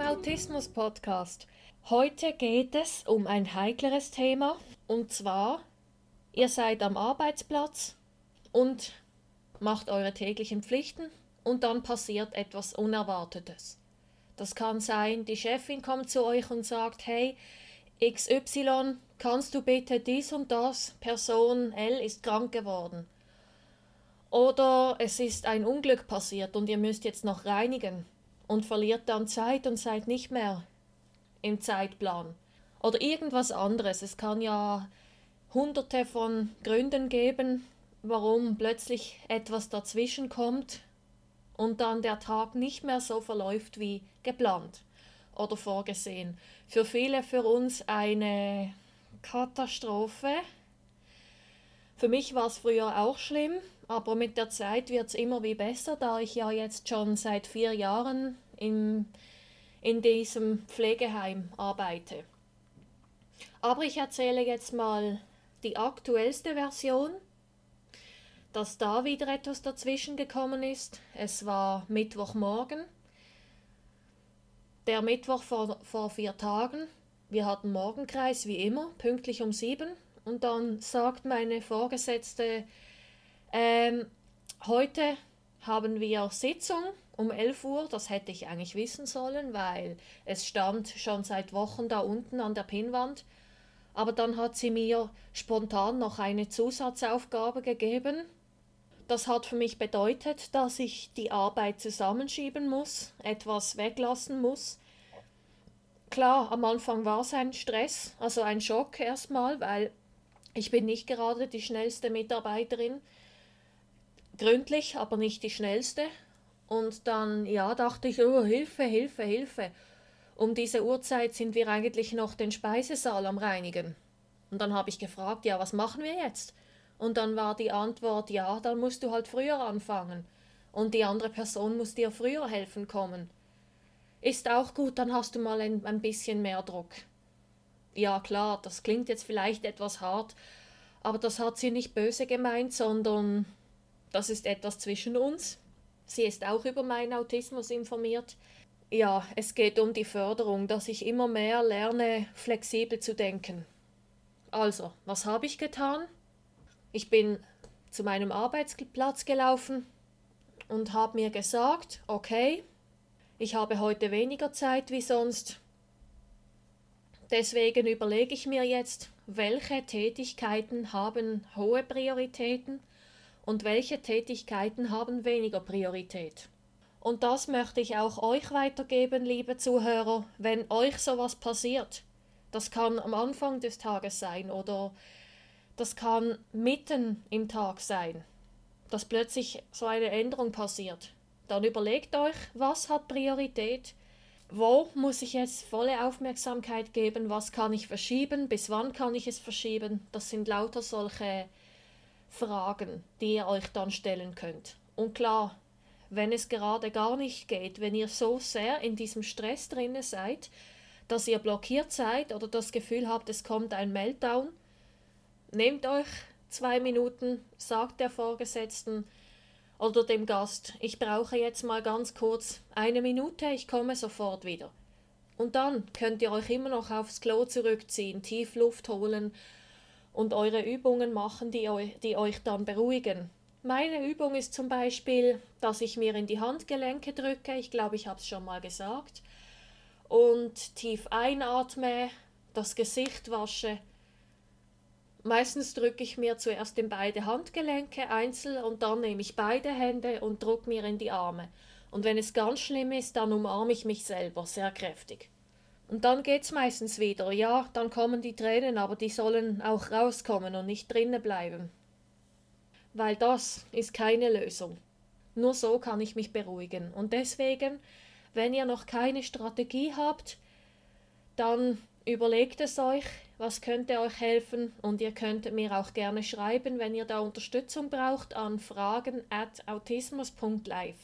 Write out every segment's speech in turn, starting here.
Autismus Podcast. Heute geht es um ein heikleres Thema und zwar, ihr seid am Arbeitsplatz und macht eure täglichen Pflichten und dann passiert etwas Unerwartetes. Das kann sein, die Chefin kommt zu euch und sagt, hey, XY, kannst du bitte dies und das, Person L ist krank geworden. Oder es ist ein Unglück passiert und ihr müsst jetzt noch reinigen und verliert dann Zeit und seid nicht mehr im Zeitplan. Oder irgendwas anderes. Es kann ja hunderte von Gründen geben, warum plötzlich etwas dazwischen kommt und dann der Tag nicht mehr so verläuft wie geplant oder vorgesehen. Für viele für uns eine Katastrophe. Für mich war es früher auch schlimm, aber mit der Zeit wird es immer wie besser, da ich ja jetzt schon seit vier Jahren in, in diesem Pflegeheim arbeite. Aber ich erzähle jetzt mal die aktuellste Version, dass da wieder etwas dazwischen gekommen ist. Es war Mittwochmorgen, der Mittwoch vor, vor vier Tagen. Wir hatten Morgenkreis wie immer, pünktlich um sieben. Und dann sagt meine Vorgesetzte, ähm, heute haben wir Sitzung um 11 Uhr. Das hätte ich eigentlich wissen sollen, weil es stand schon seit Wochen da unten an der Pinnwand. Aber dann hat sie mir spontan noch eine Zusatzaufgabe gegeben. Das hat für mich bedeutet, dass ich die Arbeit zusammenschieben muss, etwas weglassen muss. Klar, am Anfang war es ein Stress, also ein Schock erstmal, weil ich bin nicht gerade die schnellste Mitarbeiterin gründlich, aber nicht die schnellste. Und dann, ja, dachte ich, oh, Hilfe, Hilfe, Hilfe. Um diese Uhrzeit sind wir eigentlich noch den Speisesaal am Reinigen. Und dann habe ich gefragt, ja, was machen wir jetzt? Und dann war die Antwort, ja, dann musst du halt früher anfangen. Und die andere Person muss dir früher helfen kommen. Ist auch gut, dann hast du mal ein, ein bisschen mehr Druck. Ja, klar, das klingt jetzt vielleicht etwas hart, aber das hat sie nicht böse gemeint, sondern das ist etwas zwischen uns. Sie ist auch über meinen Autismus informiert. Ja, es geht um die Förderung, dass ich immer mehr lerne, flexibel zu denken. Also, was habe ich getan? Ich bin zu meinem Arbeitsplatz gelaufen und habe mir gesagt, okay, ich habe heute weniger Zeit wie sonst. Deswegen überlege ich mir jetzt, welche Tätigkeiten haben hohe Prioritäten und welche Tätigkeiten haben weniger Priorität. Und das möchte ich auch euch weitergeben, liebe Zuhörer, wenn euch sowas passiert. Das kann am Anfang des Tages sein oder das kann mitten im Tag sein, dass plötzlich so eine Änderung passiert. Dann überlegt euch, was hat Priorität, wo muss ich jetzt volle Aufmerksamkeit geben, was kann ich verschieben, bis wann kann ich es verschieben. Das sind lauter solche Fragen, die ihr euch dann stellen könnt. Und klar, wenn es gerade gar nicht geht, wenn ihr so sehr in diesem Stress drinne seid, dass ihr blockiert seid oder das Gefühl habt, es kommt ein Meltdown, nehmt euch zwei Minuten, sagt der Vorgesetzten oder dem Gast, ich brauche jetzt mal ganz kurz eine Minute, ich komme sofort wieder. Und dann könnt ihr euch immer noch aufs Klo zurückziehen, tief Luft holen und eure Übungen machen, die, eu die euch dann beruhigen. Meine Übung ist zum Beispiel, dass ich mir in die Handgelenke drücke, ich glaube, ich habe es schon mal gesagt, und tief einatme, das Gesicht wasche. Meistens drücke ich mir zuerst in beide Handgelenke einzeln und dann nehme ich beide Hände und drücke mir in die Arme. Und wenn es ganz schlimm ist, dann umarme ich mich selber sehr kräftig. Und dann geht's meistens wieder. Ja, dann kommen die Tränen, aber die sollen auch rauskommen und nicht drinnen bleiben. Weil das ist keine Lösung. Nur so kann ich mich beruhigen. Und deswegen, wenn ihr noch keine Strategie habt, dann überlegt es euch, was könnte euch helfen und ihr könnt mir auch gerne schreiben, wenn ihr da Unterstützung braucht, an fragen at autismus.live.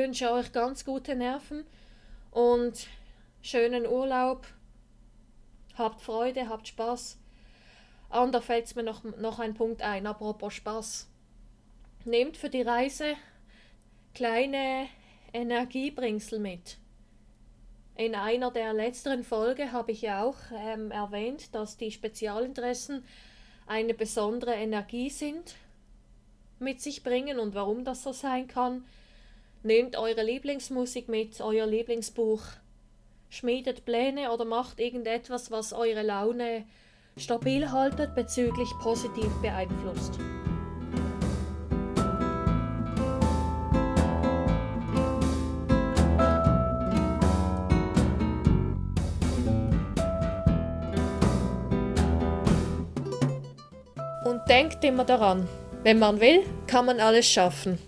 Ich wünsche euch ganz gute Nerven und schönen Urlaub. Habt Freude, habt Spaß. Ah, und da fällt mir noch, noch ein Punkt ein, apropos Spaß. Nehmt für die Reise kleine Energiebringsel mit. In einer der letzteren Folge habe ich ja auch ähm, erwähnt, dass die Spezialinteressen eine besondere Energie sind, mit sich bringen und warum das so sein kann. Nehmt eure Lieblingsmusik mit, euer Lieblingsbuch, schmiedet Pläne oder macht irgendetwas, was eure Laune stabil haltet bezüglich positiv beeinflusst. Und denkt immer daran, wenn man will, kann man alles schaffen.